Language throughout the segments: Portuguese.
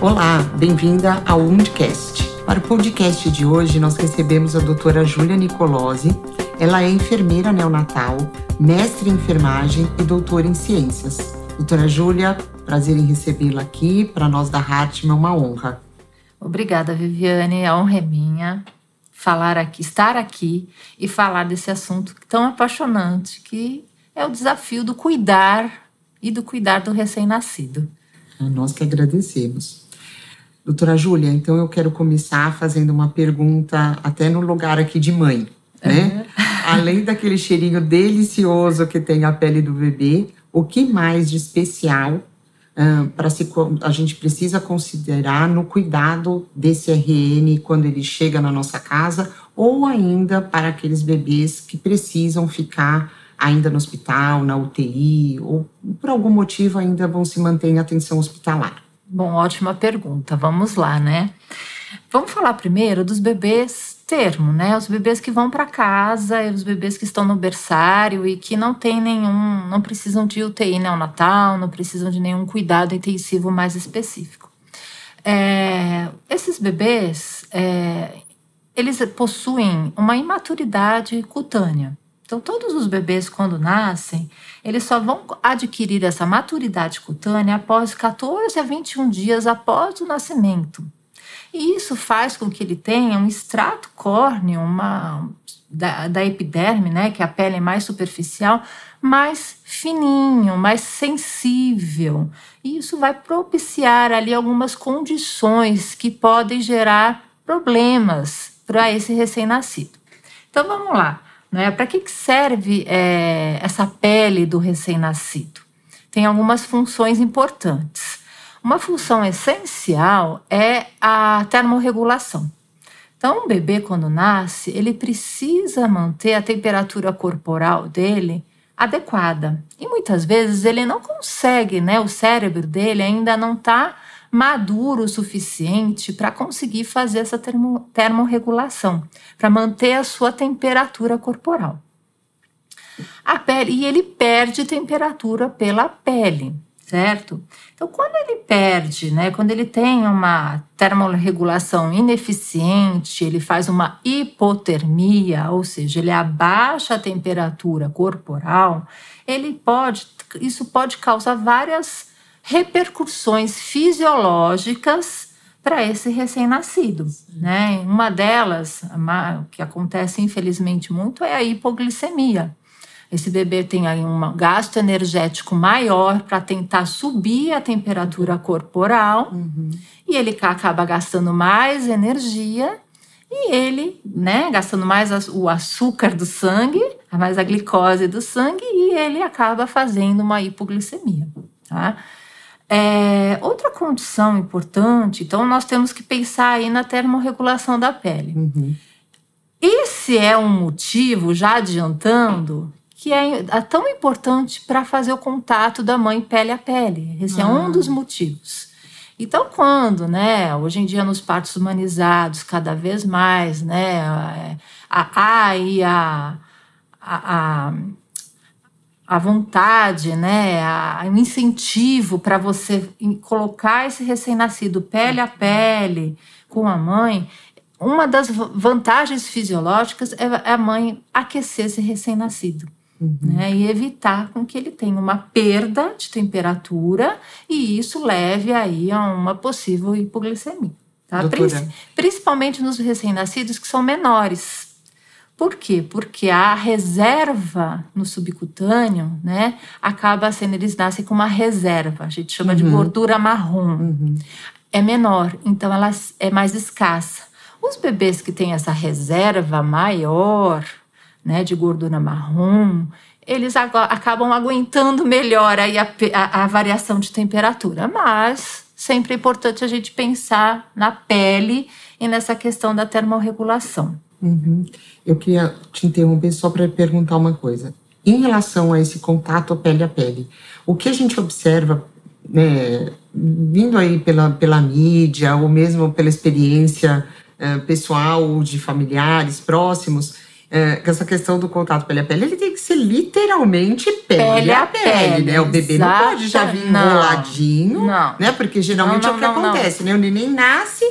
Olá, bem-vinda ao Undcast. Para o podcast de hoje, nós recebemos a doutora Júlia Nicolosi. Ela é enfermeira neonatal, mestre em enfermagem e doutora em ciências. Doutora Júlia, prazer em recebê-la aqui. Para nós da Hartmann é uma honra. Obrigada, Viviane. A honra é minha falar aqui, estar aqui e falar desse assunto tão apaixonante que é o desafio do cuidar e do cuidar do recém-nascido. Nós que agradecemos. Doutora Júlia, então eu quero começar fazendo uma pergunta até no lugar aqui de mãe, né? Uhum. Além daquele cheirinho delicioso que tem a pele do bebê, o que mais de especial uh, para se a gente precisa considerar no cuidado desse RN quando ele chega na nossa casa ou ainda para aqueles bebês que precisam ficar ainda no hospital, na UTI ou por algum motivo ainda vão se manter em atenção hospitalar? Bom, ótima pergunta. Vamos lá, né? Vamos falar primeiro dos bebês termo, né? Os bebês que vão para casa, os bebês que estão no berçário e que não tem nenhum, não precisam de UTI neonatal, não precisam de nenhum cuidado intensivo mais específico. É, esses bebês, é, eles possuem uma imaturidade cutânea. Então, todos os bebês, quando nascem, eles só vão adquirir essa maturidade cutânea após 14 a 21 dias após o nascimento. E isso faz com que ele tenha um extrato córneo, uma, da, da epiderme, né, que é a pele mais superficial, mais fininho, mais sensível. E isso vai propiciar ali algumas condições que podem gerar problemas para esse recém-nascido. Então vamos lá. Né? Para que, que serve é, essa pele do recém-nascido? Tem algumas funções importantes. Uma função essencial é a termorregulação. Então, um bebê, quando nasce, ele precisa manter a temperatura corporal dele adequada. E muitas vezes ele não consegue, né? O cérebro dele ainda não está maduro o suficiente para conseguir fazer essa termo, termorregulação, para manter a sua temperatura corporal. A pele, e ele perde temperatura pela pele, certo? Então, quando ele perde, né, quando ele tem uma termorregulação ineficiente, ele faz uma hipotermia, ou seja, ele abaixa a temperatura corporal, ele pode, isso pode causar várias repercussões fisiológicas para esse recém-nascido, né? Uma delas, que acontece infelizmente muito, é a hipoglicemia. Esse bebê tem aí um gasto energético maior para tentar subir a temperatura corporal uhum. e ele acaba gastando mais energia e ele, né, gastando mais o açúcar do sangue, mais a glicose do sangue e ele acaba fazendo uma hipoglicemia, tá? É, outra condição importante, então nós temos que pensar aí na termorregulação da pele. Uhum. Esse é um motivo, já adiantando, que é, é tão importante para fazer o contato da mãe pele a pele. Esse é um ah. dos motivos. Então, quando, né, hoje em dia nos partos humanizados, cada vez mais, né, há aí a, a, a a vontade, né, a, o incentivo para você colocar esse recém-nascido pele a pele com a mãe, uma das vantagens fisiológicas é a mãe aquecer esse recém-nascido. Uhum. Né, e evitar com que ele tenha uma perda de temperatura e isso leve aí a uma possível hipoglicemia. Tá? Principalmente nos recém-nascidos que são menores. Por quê? Porque a reserva no subcutâneo, né, acaba sendo, eles nascem com uma reserva, a gente chama uhum. de gordura marrom. Uhum. É menor, então ela é mais escassa. Os bebês que têm essa reserva maior, né, de gordura marrom, eles acabam aguentando melhor aí a, a, a variação de temperatura, mas sempre é importante a gente pensar na pele e nessa questão da termorregulação. Uhum. Eu queria te interromper só para perguntar uma coisa. Em relação a esse contato pele a pele, o que a gente observa, né, vindo aí pela, pela mídia ou mesmo pela experiência uh, pessoal de familiares próximos, é, essa questão do contato pele a pele, ele tem que ser literalmente pele, pele a pele, pele, né? O bebê não pode já vir enroladinho, não. né? Porque geralmente não, não, é o que acontece, né? O neném nasce,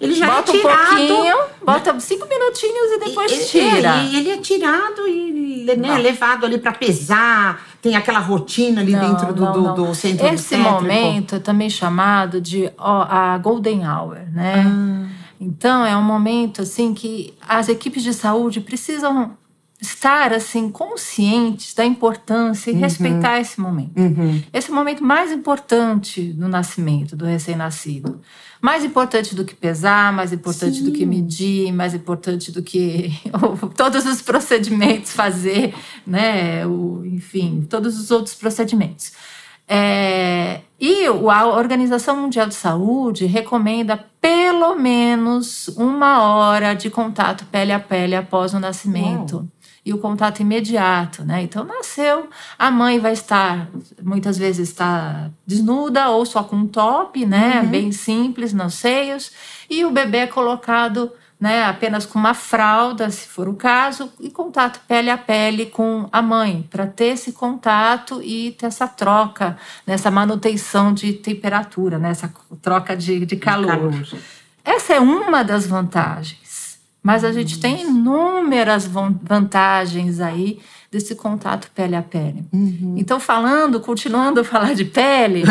ele já bota é tirado. um pouquinho, bota cinco minutinhos e depois e, tira. E, ele é tirado e né, levado ali para pesar, tem aquela rotina ali dentro do, do, do, centro Esse momento é também chamado de ó, a golden hour, né? Ah. Então é um momento assim que as equipes de saúde precisam estar assim conscientes da importância e uhum. respeitar esse momento. Uhum. Esse é o momento mais importante do nascimento do recém-nascido. Mais importante do que pesar, mais importante Sim. do que medir, mais importante do que todos os procedimentos fazer, né? O, enfim, todos os outros procedimentos. É, e a Organização Mundial de Saúde recomenda pelo menos uma hora de contato pele a pele após o nascimento. Uau. E o contato imediato, né? Então, nasceu, a mãe vai estar, muitas vezes está desnuda ou só com um top, né? Uhum. Bem simples, nos seios. E o bebê é colocado né, apenas com uma fralda, se for o caso, e contato pele a pele com a mãe, para ter esse contato e ter essa troca, nessa manutenção de temperatura, nessa né, troca de, de calor. calor. Essa é uma das vantagens, mas a gente tem inúmeras vantagens aí desse contato pele a pele. Uhum. Então, falando, continuando a falar de pele,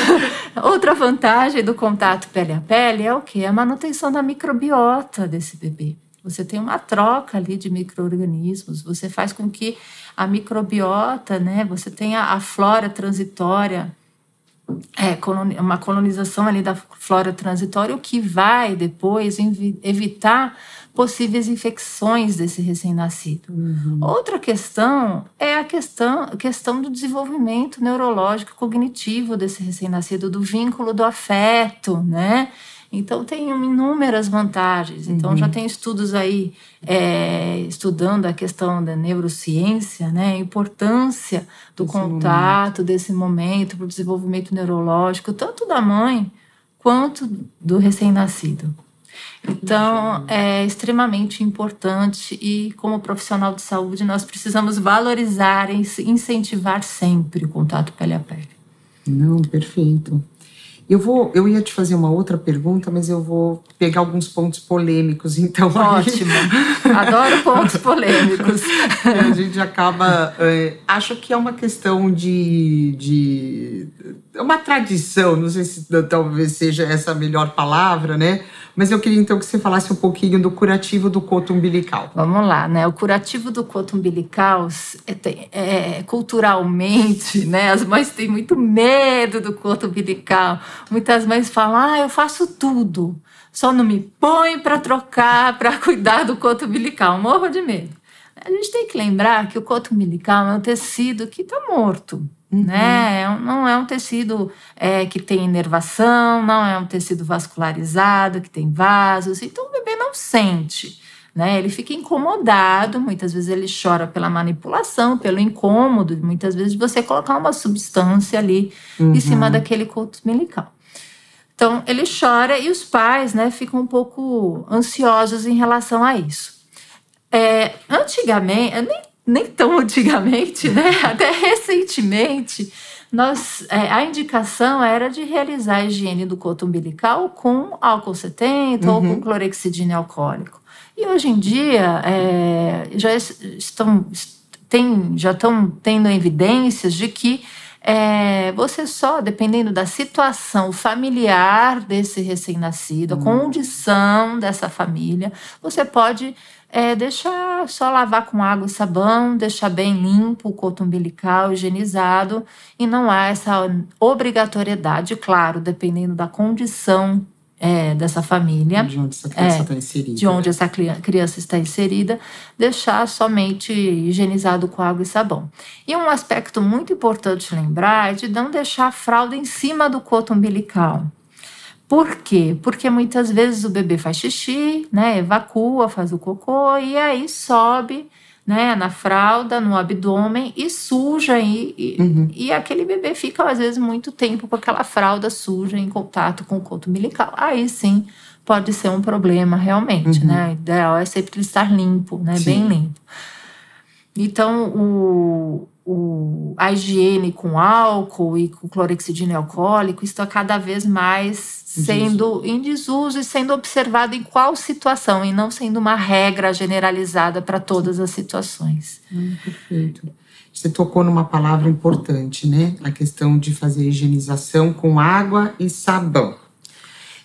outra vantagem do contato pele a pele é o que? A manutenção da microbiota desse bebê. Você tem uma troca ali de micro-organismos, você faz com que a microbiota, né, você tenha a flora transitória, é, uma colonização ali da flora transitória, o que vai depois evitar possíveis infecções desse recém-nascido. Uhum. Outra questão é a questão, a questão do desenvolvimento neurológico cognitivo desse recém-nascido, do vínculo do afeto, né? Então, tem inúmeras vantagens. Então, uhum. já tem estudos aí é, estudando a questão da neurociência, né? a importância do Esse contato momento. desse momento para o desenvolvimento neurológico, tanto da mãe quanto do recém-nascido. Então, é extremamente importante e, como profissional de saúde, nós precisamos valorizar e incentivar sempre o contato pele a pele. Não, perfeito. Eu vou, eu ia te fazer uma outra pergunta, mas eu vou pegar alguns pontos polêmicos, então. Ótimo. Adoro pontos polêmicos. a gente acaba. É, acho que é uma questão de, de. uma tradição, não sei se talvez seja essa a melhor palavra, né? Mas eu queria então que você falasse um pouquinho do curativo do coto umbilical. Vamos lá, né? O curativo do coto umbilical, é, é, culturalmente, né? As mães têm muito medo do coto umbilical. Muitas mães falam: ah, eu faço tudo, só não me põe para trocar, para cuidar do coto umbilical. Morro de medo. A gente tem que lembrar que o coto umbilical é um tecido que está morto. Uhum. Né? É não é um tecido é, que tem inervação, não é um tecido vascularizado, que tem vasos, então o bebê não sente. Né? Ele fica incomodado, muitas vezes ele chora pela manipulação, pelo incômodo, muitas vezes você colocar uma substância ali uhum. em cima daquele coto umbilical. Então ele chora e os pais né, ficam um pouco ansiosos em relação a isso. É, antigamente, nem nem tão antigamente, né? Até recentemente, nós, é, a indicação era de realizar a higiene do coto umbilical com álcool 70 uhum. ou com uhum. clorexidina alcoólico. E hoje em dia é, já estão, tem, já estão tendo evidências de que é, você só, dependendo da situação familiar desse recém-nascido, a uhum. condição dessa família, você pode é deixar só lavar com água e sabão, deixar bem limpo o coto umbilical, higienizado, e não há essa obrigatoriedade, claro, dependendo da condição é, dessa família. De onde essa criança é, está inserida. De onde essa criança está inserida, deixar somente higienizado com água e sabão. E um aspecto muito importante lembrar é de não deixar a fralda em cima do coto umbilical. Por quê? Porque muitas vezes o bebê faz xixi, né, evacua, faz o cocô e aí sobe, né, na fralda, no abdômen e suja e, e, uhum. e aquele bebê fica às vezes muito tempo com aquela fralda suja em contato com o coto umbilical. Aí sim pode ser um problema realmente, uhum. né? O ideal é sempre estar limpo, né? Sim. Bem limpo. Então, o, o, a higiene com álcool e com clorexidina alcoólico está cada vez mais sendo em desuso e sendo observado em qual situação e não sendo uma regra generalizada para todas as situações. Hum, perfeito. Você tocou numa palavra importante, né? A questão de fazer higienização com água e sabão.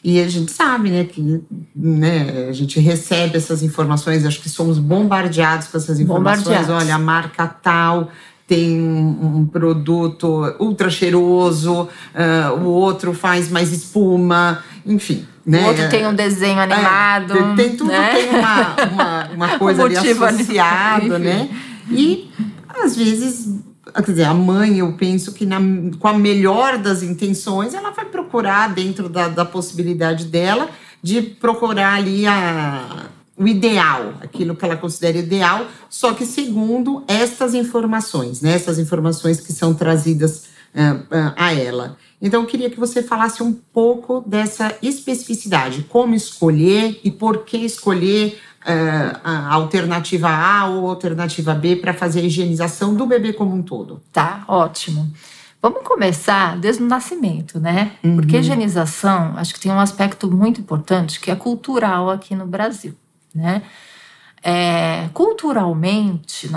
E a gente sabe, né, que né, a gente recebe essas informações, acho que somos bombardeados com essas informações. Olha, a marca tal tem um, produto ultra cheiroso, uh, o outro faz mais espuma, enfim. Né? O outro tem um desenho é, animado. É, tem, tudo né? tem uma, uma, uma coisa um ali associada, né? E às vezes, quer dizer, a mãe, eu penso que na, com a melhor das intenções, ela vai procurar dentro da, da possibilidade dela de procurar ali a o ideal, aquilo que ela considera ideal, só que segundo estas informações, né, essas informações que são trazidas uh, uh, a ela. Então, eu queria que você falasse um pouco dessa especificidade, como escolher e por que escolher uh, a alternativa A ou alternativa B para fazer a higienização do bebê como um todo. Tá, ótimo. Vamos começar desde o nascimento, né? Uhum. Porque a higienização, acho que tem um aspecto muito importante que é cultural aqui no Brasil né? É, culturalmente,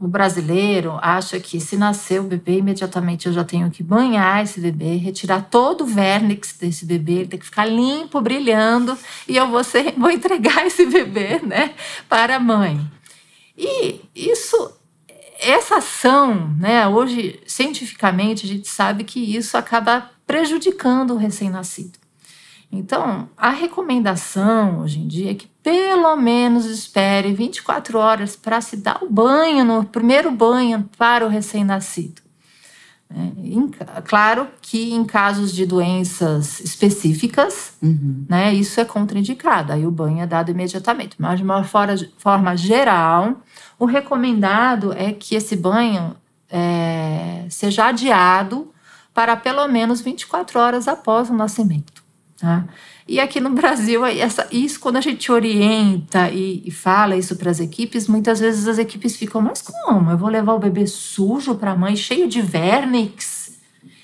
o brasileiro acha que se nascer o bebê, imediatamente eu já tenho que banhar esse bebê, retirar todo o vernix desse bebê, ele tem que ficar limpo, brilhando, e eu vou, ser, vou entregar esse bebê né, para a mãe. E isso, essa ação, né, hoje, cientificamente, a gente sabe que isso acaba prejudicando o recém-nascido. Então, a recomendação hoje em dia é que pelo menos espere 24 horas para se dar o banho, no primeiro banho para o recém-nascido. É, claro que em casos de doenças específicas, uhum. né, isso é contraindicado, aí o banho é dado imediatamente. Mas de uma forma geral, o recomendado é que esse banho é, seja adiado para pelo menos 24 horas após o nascimento. Tá? E aqui no Brasil, essa, isso quando a gente orienta e, e fala isso para as equipes, muitas vezes as equipes ficam, mas como? Eu vou levar o bebê sujo para a mãe, cheio de vernix?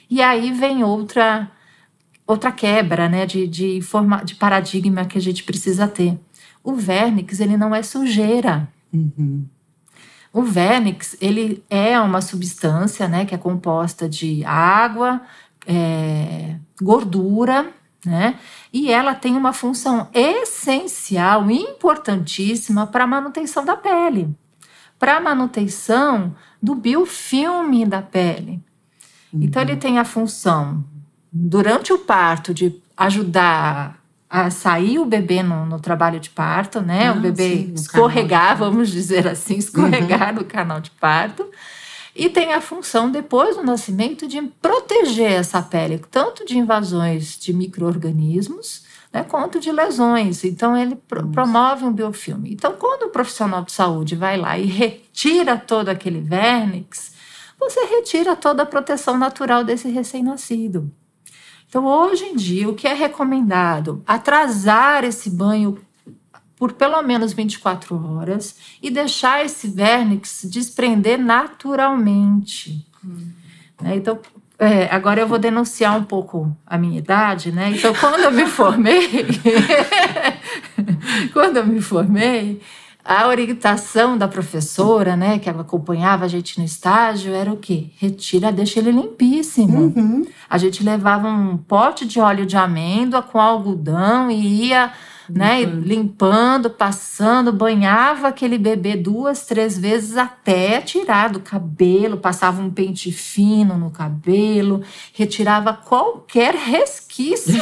E aí vem outra outra quebra né, de, de, forma, de paradigma que a gente precisa ter. O vernix, ele não é sujeira. Uhum. O vernix, ele é uma substância né, que é composta de água, é, gordura né? E ela tem uma função essencial, importantíssima para a manutenção da pele, para a manutenção do biofilme da pele. Uhum. Então, ele tem a função, durante o parto, de ajudar a sair o bebê no, no trabalho de parto, né? Ah, o bebê sim, escorregar, vamos dizer assim, escorregar uhum. no canal de parto e tem a função, depois do nascimento, de proteger essa pele, tanto de invasões de micro-organismos, né, quanto de lesões. Então, ele pro promove um biofilme. Então, quando o profissional de saúde vai lá e retira todo aquele vernix, você retira toda a proteção natural desse recém-nascido. Então, hoje em dia, o que é recomendado? Atrasar esse banho por pelo menos 24 horas e deixar esse vernix desprender naturalmente. Hum. Então, é, agora eu vou denunciar um pouco a minha idade, né? Então, quando eu me formei, quando eu me formei, a orientação da professora, né, que acompanhava a gente no estágio, era o quê? Retira, deixa ele limpíssimo. Uhum. A gente levava um pote de óleo de amêndoa com algodão e ia né? Limpando, passando, banhava aquele bebê duas, três vezes até tirar do cabelo, passava um pente fino no cabelo, retirava qualquer resquício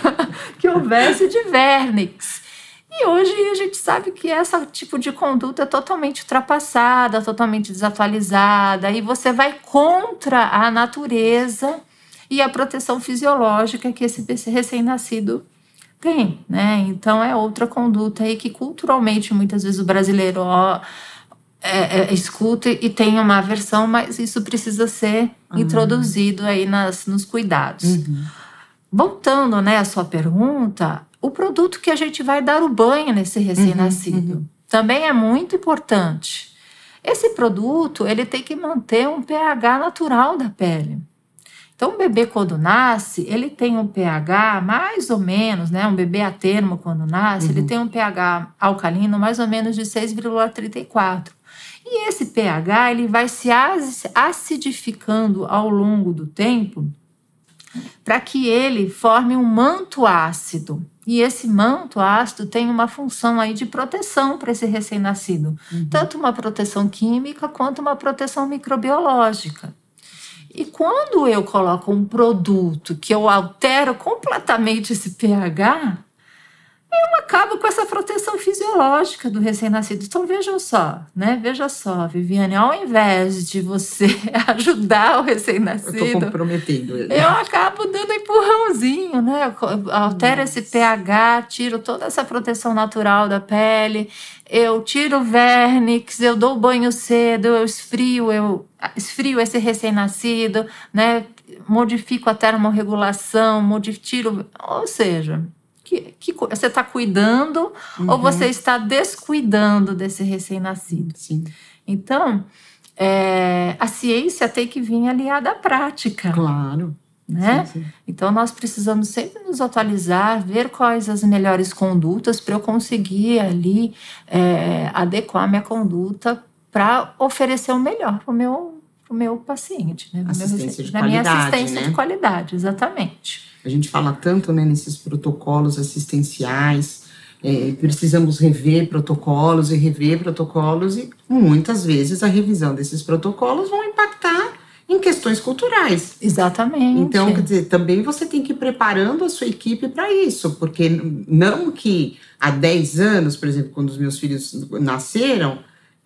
que houvesse de vernix. E hoje a gente sabe que esse tipo de conduta é totalmente ultrapassada, totalmente desatualizada, e você vai contra a natureza e a proteção fisiológica que esse recém-nascido tem, né? Então é outra conduta aí que culturalmente muitas vezes o brasileiro ó, é, é, escuta e tem uma aversão, mas isso precisa ser uhum. introduzido aí nas, nos cuidados. Uhum. Voltando né, à sua pergunta, o produto que a gente vai dar o banho nesse recém-nascido. Uhum, uhum. Também é muito importante. Esse produto, ele tem que manter um pH natural da pele. Então, o bebê quando nasce, ele tem um pH mais ou menos, né? Um bebê a termo quando nasce, uhum. ele tem um pH alcalino mais ou menos de 6,34. E esse pH, ele vai se acidificando ao longo do tempo para que ele forme um manto ácido. E esse manto ácido tem uma função aí de proteção para esse recém-nascido, uhum. tanto uma proteção química quanto uma proteção microbiológica. E quando eu coloco um produto que eu altero completamente esse pH, eu acabo com essa proteção fisiológica do recém-nascido. Então veja só, né? Veja só, Viviane, ao invés de você ajudar o recém-nascido, eu. Eu acabo dando empurrãozinho, né? Altero esse pH, tiro toda essa proteção natural da pele, eu tiro o vernix, eu dou banho cedo, eu esfrio, eu esfrio esse recém-nascido, né? Modifico a termorregulação, modifico, tiro, ou seja, que, que você está cuidando uhum. ou você está descuidando desse recém-nascido. Sim. Então, é, a ciência tem que vir aliada à prática. Claro. Né? Sim, sim. Então, nós precisamos sempre nos atualizar, ver quais as melhores condutas para eu conseguir ali é, adequar minha conduta para oferecer o melhor para o meu, pro meu paciente, né? Assistência meu, de na qualidade, minha assistência né? de qualidade, exatamente. A gente fala tanto né, nesses protocolos assistenciais, é, precisamos rever protocolos e rever protocolos, e muitas vezes a revisão desses protocolos vão impactar em questões culturais. Exatamente. Então, quer dizer, também você tem que ir preparando a sua equipe para isso, porque não que há 10 anos, por exemplo, quando os meus filhos nasceram,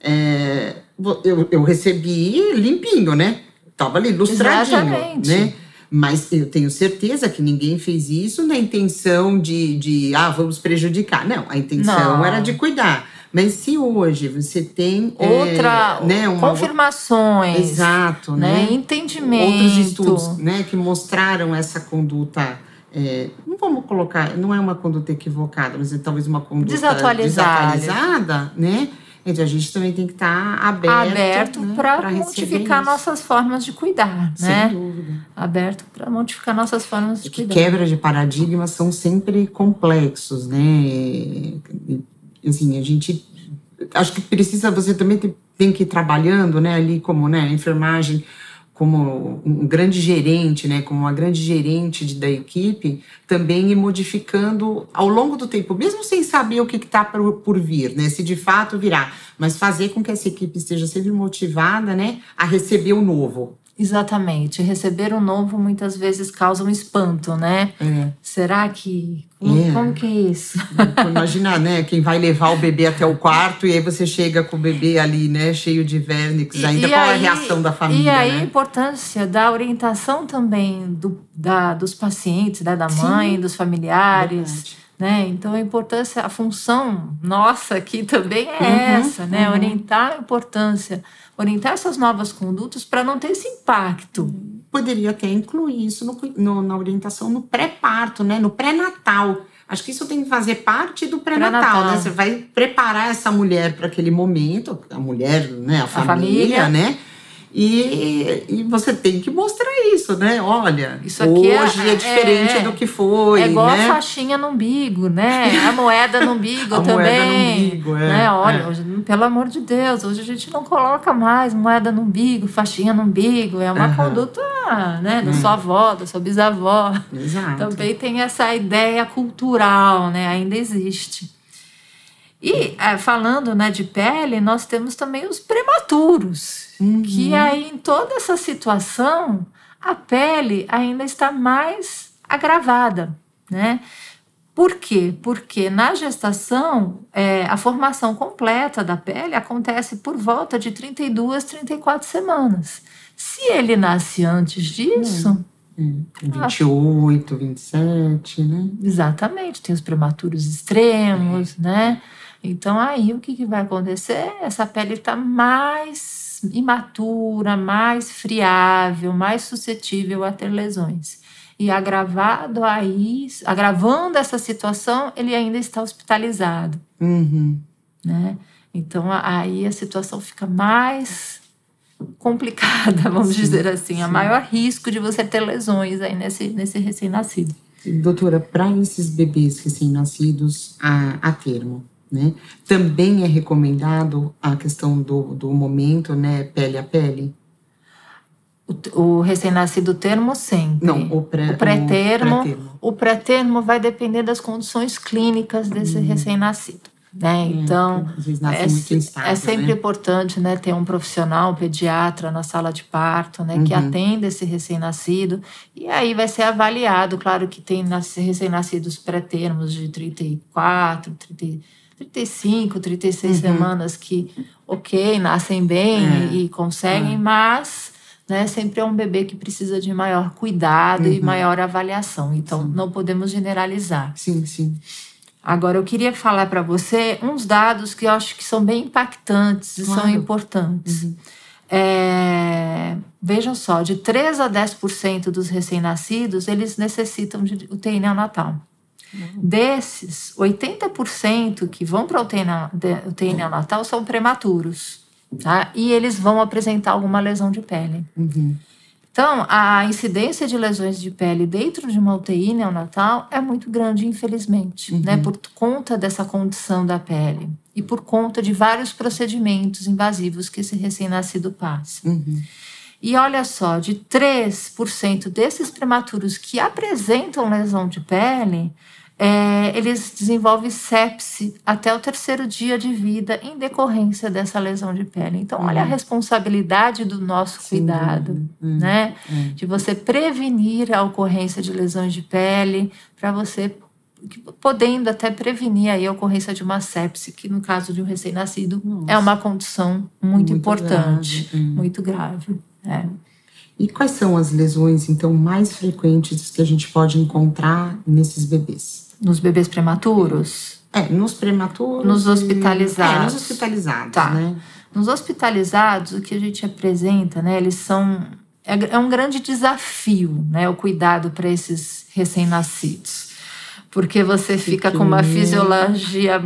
é, eu, eu recebi limpinho, né? Tava ali lustradinho, Exatamente. né? Mas eu tenho certeza que ninguém fez isso na intenção de, de ah, vamos prejudicar. Não, a intenção Não. era de cuidar. Mas se hoje você tem outra é, né, uma, confirmações, exato, né, né, entendimento, outros estudos, né, que mostraram essa conduta. É, não vamos colocar, não é uma conduta equivocada, mas é talvez uma conduta desatualizada, desatualizada né? Então, a gente também tem que estar tá aberto, aberto né, para modificar nossas formas de cuidar, Sem né? dúvida. Aberto para modificar nossas formas de que cuidar. Quebra de paradigmas são sempre complexos, né? Assim, a gente acho que precisa você também tem, tem que ir trabalhando, né, ali como, né, enfermagem como um grande gerente, né, como uma grande gerente de, da equipe, também ir modificando ao longo do tempo, mesmo sem saber o que está por, por, vir, né, se de fato virá, mas fazer com que essa equipe esteja sempre motivada, né, a receber o novo, Exatamente. Receber o novo muitas vezes causa um espanto, né? É. Será que. Como, é. como, que é isso? Imagina, né? Quem vai levar o bebê até o quarto e aí você chega com o bebê ali, né? Cheio de vernix. Ainda e qual aí, é a reação da família? E aí né? a importância da orientação também do, da, dos pacientes, né? da mãe, Sim. dos familiares. Verdade. Né? Então, a importância, a função nossa aqui também é uhum, essa, né? Uhum. Orientar a importância orientar essas novas condutas para não ter esse impacto. Poderia até incluir isso no, no, na orientação no pré-parto, né? no pré-natal. Acho que isso tem que fazer parte do pré-natal, pré né? Você vai preparar essa mulher para aquele momento, a mulher, né? A, a família, família, né? E, e você tem que mostrar isso, né? Olha, isso aqui é hoje é, é diferente é, do que foi. É igual né? a faixinha no umbigo, né? A moeda no umbigo a também. Moeda no umbigo, é, né? Olha, hoje, pelo amor de Deus, hoje a gente não coloca mais moeda no umbigo, faixinha no umbigo. É uma uhum. conduta né, da sua avó, da sua bisavó. Exato. Também tem essa ideia cultural, né? Ainda existe. E é, falando né, de pele, nós temos também os prematuros, uhum. que aí em toda essa situação a pele ainda está mais agravada, né? Por quê? Porque na gestação é, a formação completa da pele acontece por volta de 32, 34 semanas. Se ele nasce antes disso. Hum. 28, 27, né? Exatamente, tem os prematuros extremos, é. né? Então, aí o que, que vai acontecer? Essa pele está mais imatura, mais friável, mais suscetível a ter lesões. e agravado aí, agravando essa situação, ele ainda está hospitalizado. Uhum. Né? Então aí a situação fica mais complicada, vamos sim, dizer assim, sim. a maior risco de você ter lesões aí nesse, nesse recém-nascido. Doutora, para esses bebês recém-nascidos a, a termo, né? Também é recomendado a questão do, do momento, né, pele a pele? O, o recém-nascido termo sempre. Não, o pré-termo. O pré-termo o pré vai depender das condições clínicas desse hum. recém-nascido. Né? É, então, é, instável, é, sempre né? importante né, ter um profissional, um pediatra na sala de parto, né, uhum. que atenda esse recém-nascido. E aí vai ser avaliado, claro que tem recém-nascidos pré-termos de 34, 30, 35, 36 uhum. semanas que, ok, nascem bem é. e, e, conseguem, é. mas né, sempre é um bebê que precisa de maior cuidado uhum. e maior avaliação. Então, sim. não podemos generalizar. Sim, sim. Agora, eu queria falar para você uns dados que eu acho que são bem impactantes e claro. são importantes. Uhum. É, vejam só, de 3 a 10% dos recém-nascidos, eles necessitam de UTI neonatal. Desses, 80% que vão para UTI, UTI neonatal são prematuros. Tá? E eles vão apresentar alguma lesão de pele. Uhum. Então, a incidência de lesões de pele dentro de uma UTI neonatal é muito grande, infelizmente, uhum. né? Por conta dessa condição da pele e por conta de vários procedimentos invasivos que esse recém-nascido passa. Uhum. E olha só, de 3% desses prematuros que apresentam lesão de pele, é, eles desenvolvem sepse até o terceiro dia de vida em decorrência dessa lesão de pele. Então, olha a uhum. responsabilidade do nosso Sim, cuidado, uhum. né? Uhum. De você prevenir a ocorrência de lesões de pele, para você podendo até prevenir aí a ocorrência de uma sepse, que no caso de um recém-nascido é uma condição muito, muito importante, grave. Hum. muito grave. É. E quais são as lesões, então, mais frequentes que a gente pode encontrar nesses bebês? Nos bebês prematuros? É, nos prematuros. Nos hospitalizados. É, nos hospitalizados, tá. né? Nos hospitalizados, o que a gente apresenta, né? Eles são. É, é um grande desafio, né? O cuidado para esses recém-nascidos. Porque você fica com uma fisiologia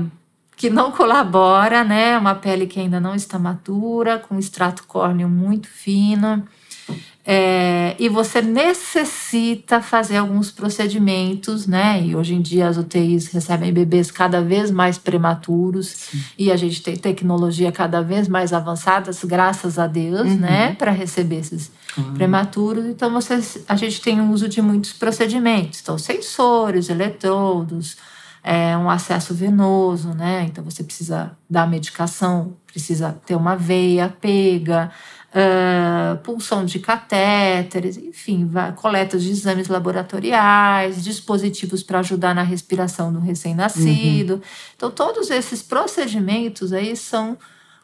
que não colabora, né? Uma pele que ainda não está matura, com um extrato córneo muito fino. É, e você necessita fazer alguns procedimentos, né? E hoje em dia as UTIs recebem bebês cada vez mais prematuros Sim. e a gente tem tecnologia cada vez mais avançadas, graças a Deus, uhum. né? Para receber esses uhum. prematuros. Então você, a gente tem o uso de muitos procedimentos, então sensores, eletrodos, é, um acesso venoso, né? Então você precisa dar medicação, precisa ter uma veia pega uh, pulsão de catéteres, enfim, coletas de exames laboratoriais, dispositivos para ajudar na respiração do recém-nascido. Uhum. Então, todos esses procedimentos aí são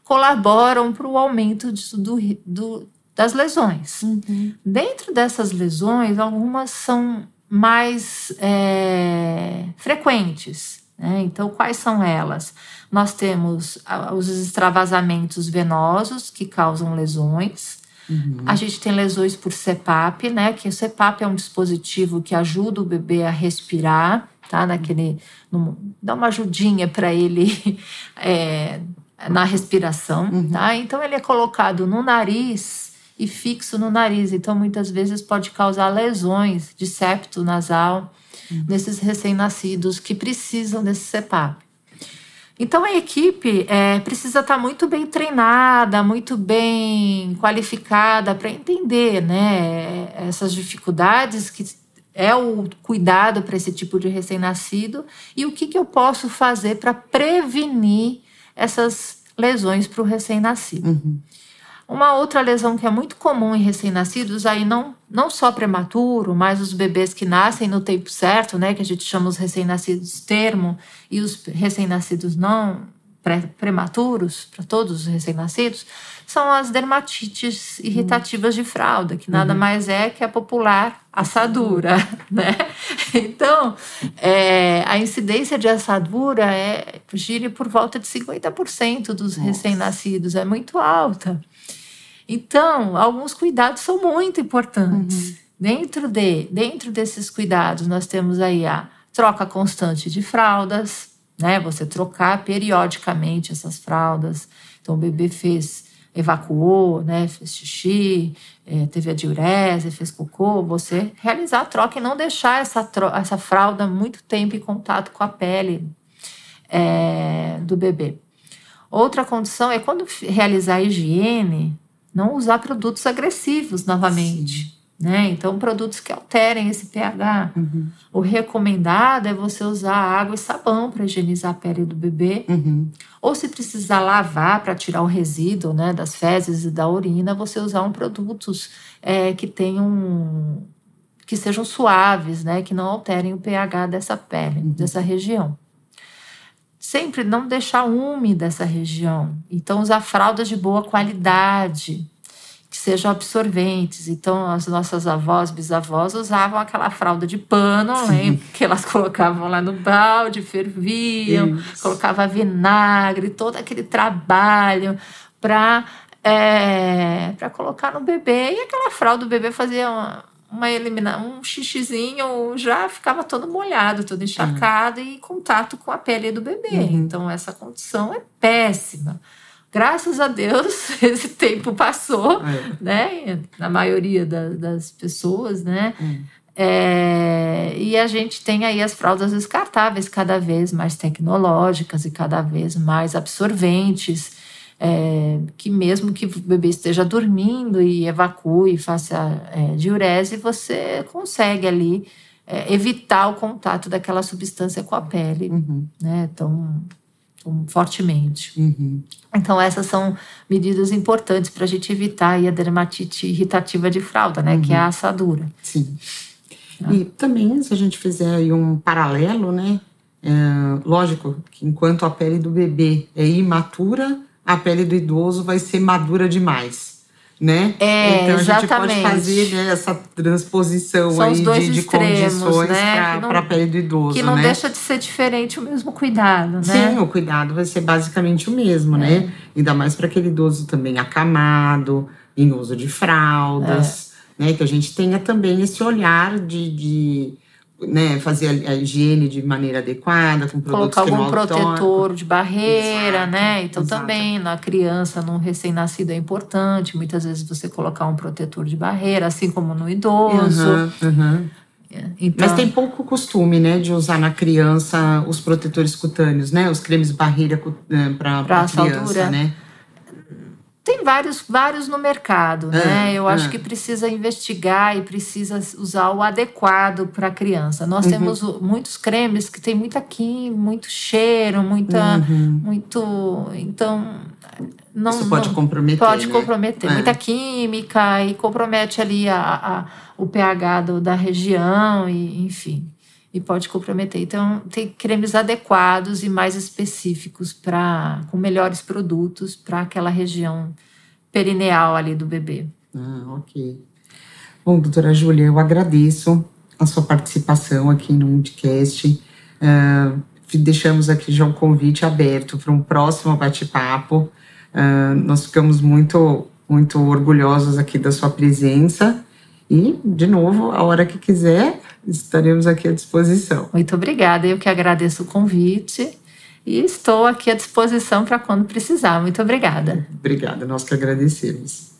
colaboram para o aumento de, do, do, das lesões. Uhum. Dentro dessas lesões, algumas são mais é, frequentes. Né? Então, quais são elas? Nós temos os extravasamentos venosos, que causam lesões. Uhum. A gente tem lesões por CPAP, né? Que o CPAP é um dispositivo que ajuda o bebê a respirar, tá? Naquele, no, dá uma ajudinha para ele é, na respiração, uhum. tá? Então ele é colocado no nariz e fixo no nariz. Então muitas vezes pode causar lesões de septo nasal nesses recém-nascidos que precisam desse CPAP. Então a equipe é, precisa estar muito bem treinada, muito bem qualificada para entender né, essas dificuldades que é o cuidado para esse tipo de recém-nascido e o que, que eu posso fazer para prevenir essas lesões para o recém-nascido. Uhum. Uma outra lesão que é muito comum em recém-nascidos, aí não, não só prematuro, mas os bebês que nascem no tempo certo, né, que a gente chama os recém-nascidos termo, e os recém-nascidos não prematuros, para todos os recém-nascidos, são as dermatites irritativas de fralda, que nada uhum. mais é que a popular assadura, né? Então, é, a incidência de assadura é, gira por volta de 50% dos recém-nascidos, é muito alta. Então, alguns cuidados são muito importantes. Uhum. Dentro, de, dentro desses cuidados, nós temos aí a troca constante de fraldas, né? Você trocar periodicamente essas fraldas. Então, o bebê fez, evacuou, né? Fez xixi, é, teve a diurese, fez cocô. Você realizar a troca e não deixar essa, essa fralda muito tempo em contato com a pele é, do bebê. Outra condição é quando realizar a higiene, não usar produtos agressivos novamente. Né? Então, produtos que alterem esse pH. Uhum. O recomendado é você usar água e sabão para higienizar a pele do bebê. Uhum. Ou se precisar lavar para tirar o resíduo né, das fezes e da urina, você usar um produtos é, que tenham que sejam suaves, né, que não alterem o pH dessa pele, uhum. dessa região. Sempre não deixar úmida essa região. Então, usar fraldas de boa qualidade que sejam absorventes. Então, as nossas avós, bisavós usavam aquela fralda de pano, né, que elas colocavam lá no balde, ferviam, Isso. colocava vinagre, todo aquele trabalho para é, para colocar no bebê. E aquela fralda do bebê fazia uma, uma elimina um xixizinho, já ficava todo molhado, todo encharcado uhum. e em contato com a pele do bebê. Uhum. Então, essa condição é péssima. Graças a Deus, esse tempo passou, é. né? Na maioria da, das pessoas, né? Hum. É, e a gente tem aí as fraldas descartáveis cada vez mais tecnológicas e cada vez mais absorventes, é, que mesmo que o bebê esteja dormindo e evacue, faça é, diurese, você consegue ali é, evitar o contato daquela substância com a pele, uhum. né? Então, fortemente. Uhum. Então, essas são medidas importantes para a gente evitar a dermatite irritativa de fralda, né? Uhum. Que é a uhum. assadura. Sim. Ah. E também, se a gente fizer aí um paralelo, né? É, lógico que enquanto a pele do bebê é imatura, a pele do idoso vai ser madura demais né? É, então a gente pode fazer né, essa transposição São aí de, de condições né? para a pele do idoso. Que não né? deixa de ser diferente o mesmo cuidado, né? Sim, o cuidado vai ser basicamente o mesmo, né? é. né? Ainda mais para aquele idoso também acamado, em uso de fraldas, é. né? Que a gente tenha também esse olhar de, de né, fazer a, a, higiene de maneira adequada, com produtos Colocar algum protetor de barreira, exato, né? Então exato. também na criança, num recém-nascido é importante. Muitas vezes você colocar um protetor de barreira, assim como no idoso. Uhum, uhum. Então, Mas tem pouco costume, né, de usar na criança os protetores cutâneos, né? Os cremes barreira eh, para a criança, né? Tem vários, vários no mercado, é, né? Eu é. acho que precisa investigar e precisa usar o adequado para a criança. Nós uhum. temos muitos cremes que tem muita química, muito cheiro, muita, uhum. muito, então não Isso pode comprometer. Pode né? comprometer, é. muita química e compromete ali a, a o pH do, da região e enfim e pode comprometer. Então, tem cremes adequados e mais específicos para com melhores produtos para aquela região perineal ali do bebê. Ah, ok. Bom, doutora Júlia, eu agradeço a sua participação aqui no podcast. Uh, deixamos aqui já um convite aberto para um próximo bate-papo. Uh, nós ficamos muito, muito orgulhosos aqui da sua presença. E, de novo, a hora que quiser, estaremos aqui à disposição. Muito obrigada, eu que agradeço o convite e estou aqui à disposição para quando precisar. Muito obrigada. Obrigada, nós que agradecemos.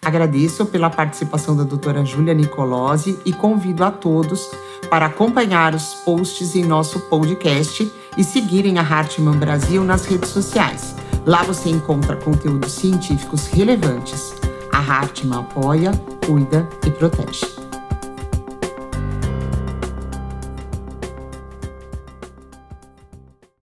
Agradeço pela participação da doutora Júlia Nicolosi e convido a todos para acompanhar os posts em nosso podcast e seguirem a Hartmann Brasil nas redes sociais. Lá você encontra conteúdos científicos relevantes. A Hartmann apoia, cuida e protege.